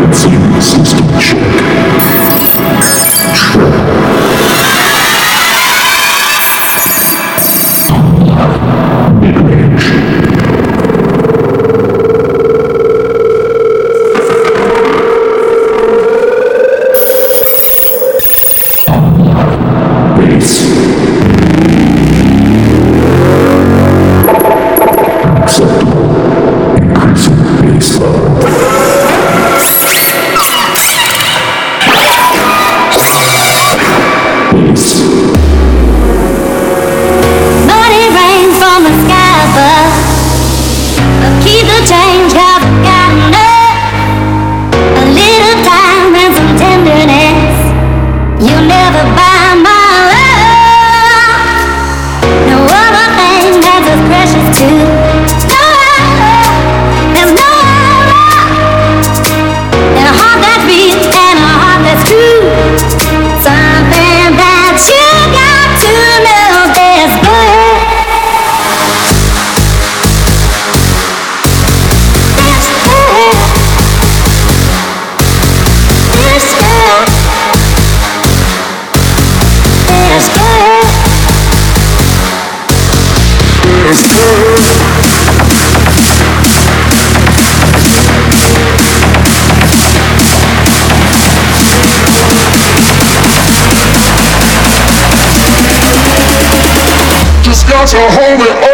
Let's use system check. got a homie.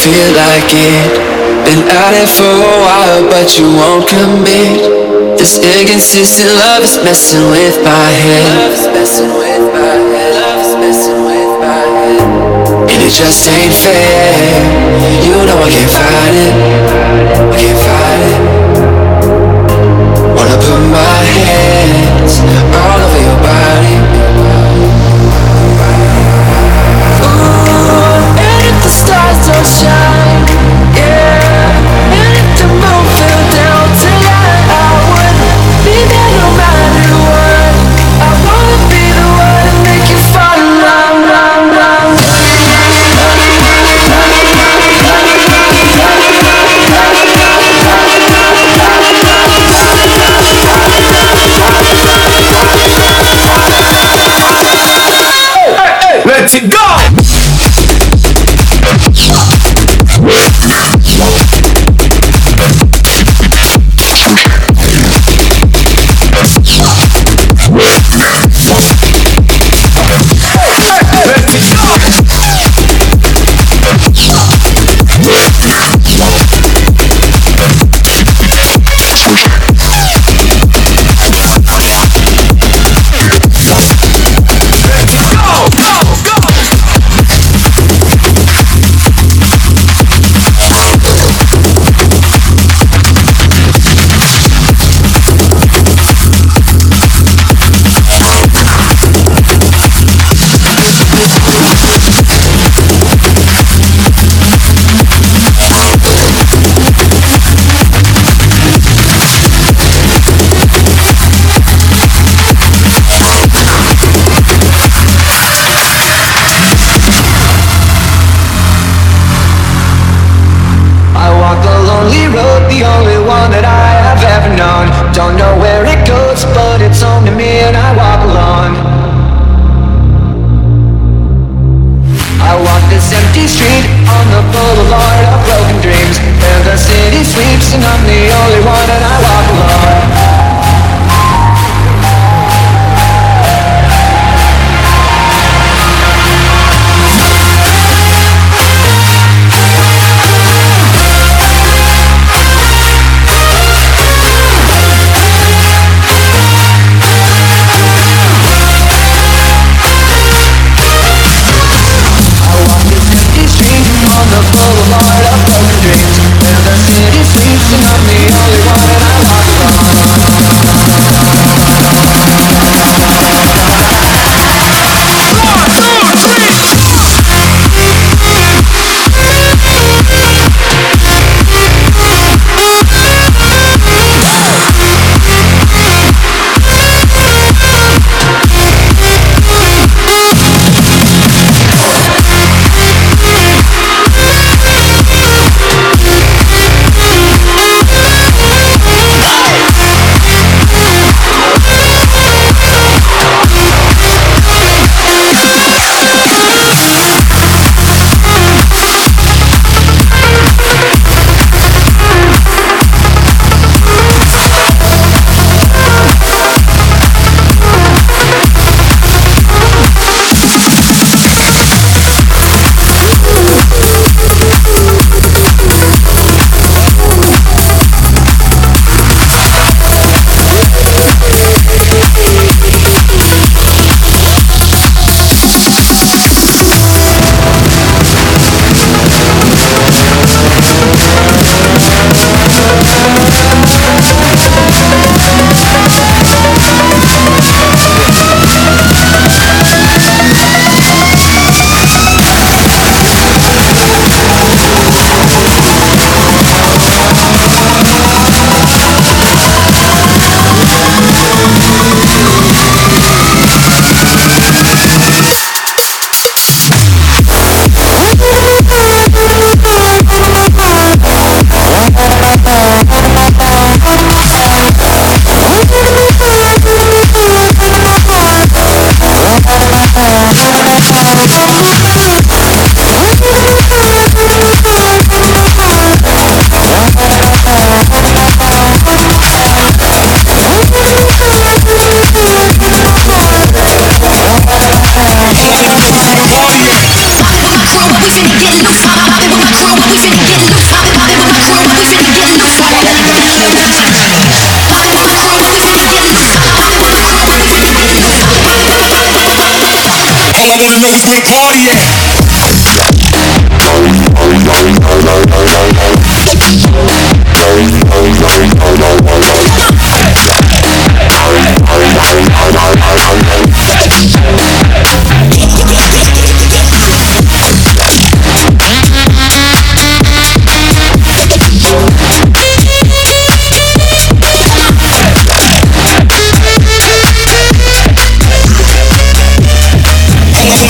feel like it. Been at it for a while, but you won't commit. This inconsistent love is messing with my head. Love is messing with my head. Love is messing with my head. And it just ain't fair. You know I can't fight it. I can't fight it. Wanna put my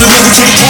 All I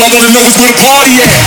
I wanna know is where the party at.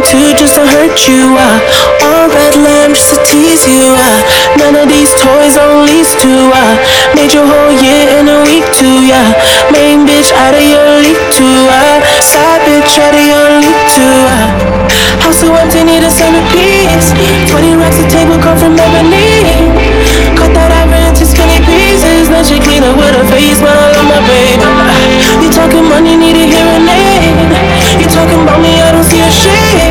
Two just to hurt you. Uh. All red lamb just to tease you. Uh. None of these toys on lease to. Uh. Made your whole year in a week too. Yeah. Main bitch out of your league too. Uh. Side bitch out of your league too. Uh. House so empty, need a centerpiece. 20 racks a table come from ebony. Cut that iron into skinny pieces. Now she clean up with her face, I love my baby. You talking money, need a hearing aid. You talking about me, I don't see a shade.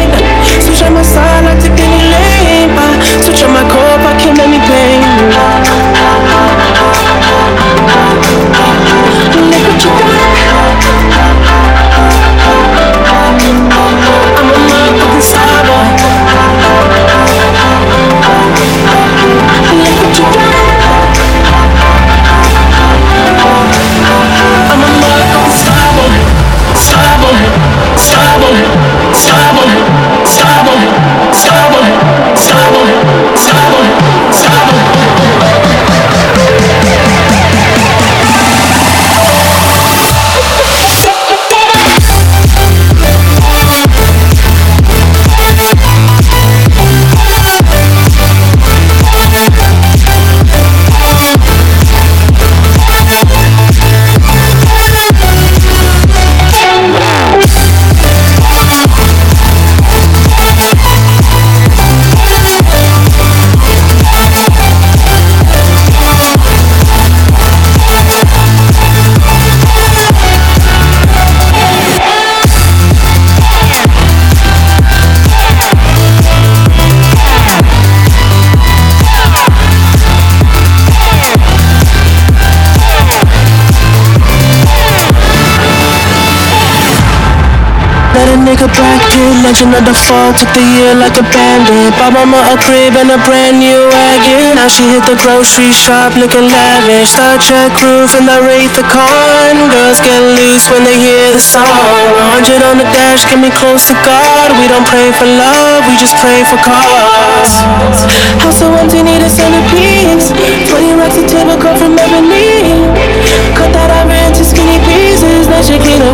Legend of the fall, took the year like a bandit. Bought mama a crib and a brand new wagon. Now she hit the grocery shop looking lavish. Star Trek roof and the Wraith the Khan. Girls get loose when they hear the song. 100 on the dash, get me close to God. We don't pray for love, we just pray for cause. House so empty, need a centerpiece. 20 racks a table cut from ebony. Cut that I ran to skinny pieces. Now she clean up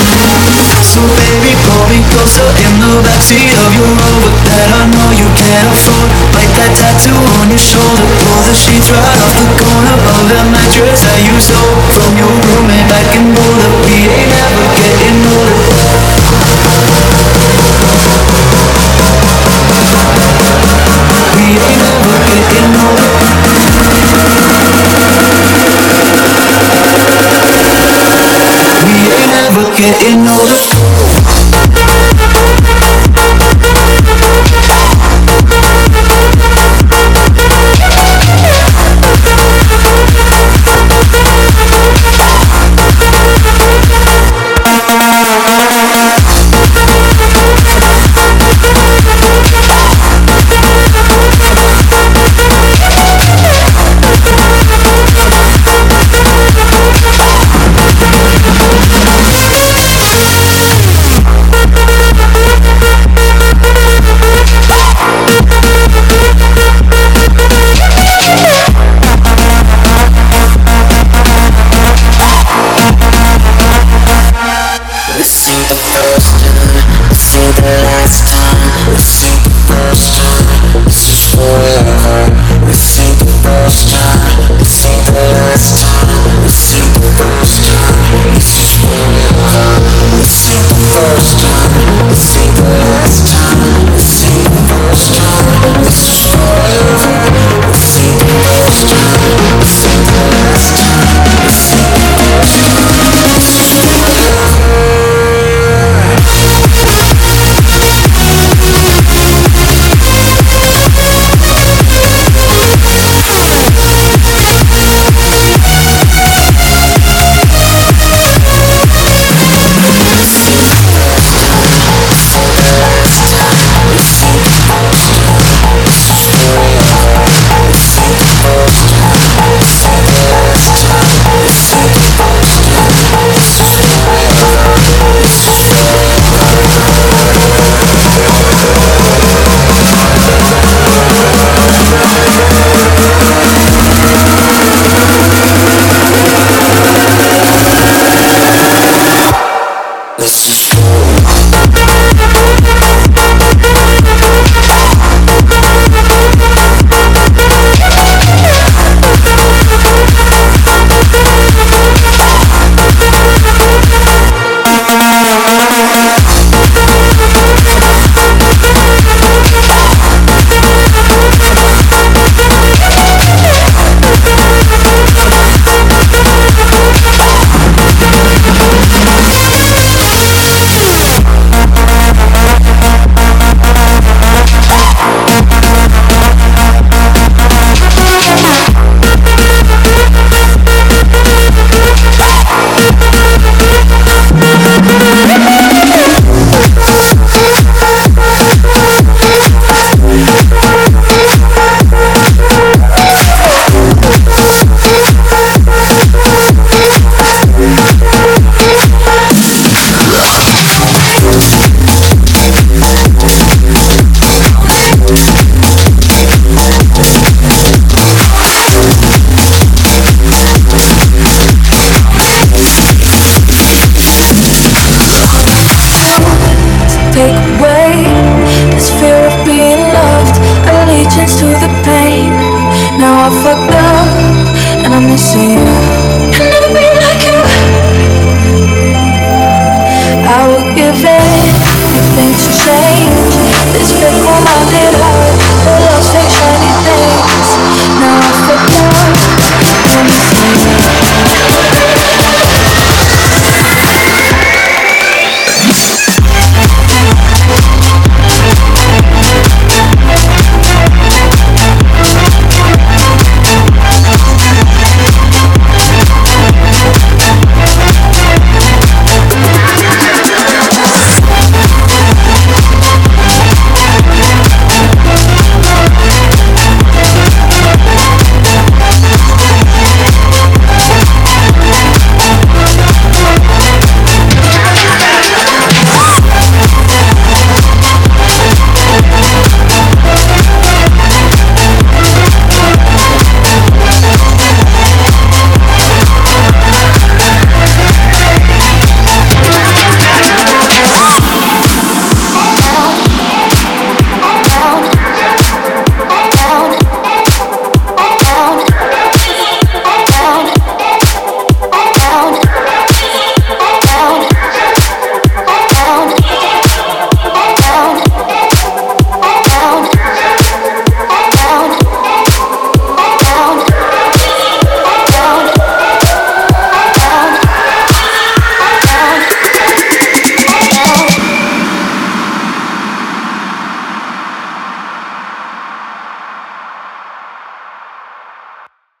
So baby, pull me closer in the backseat of your Rover that I know you can't afford. Bite that tattoo on your shoulder, pull the sheets right off the corner of that mattress that you stole from your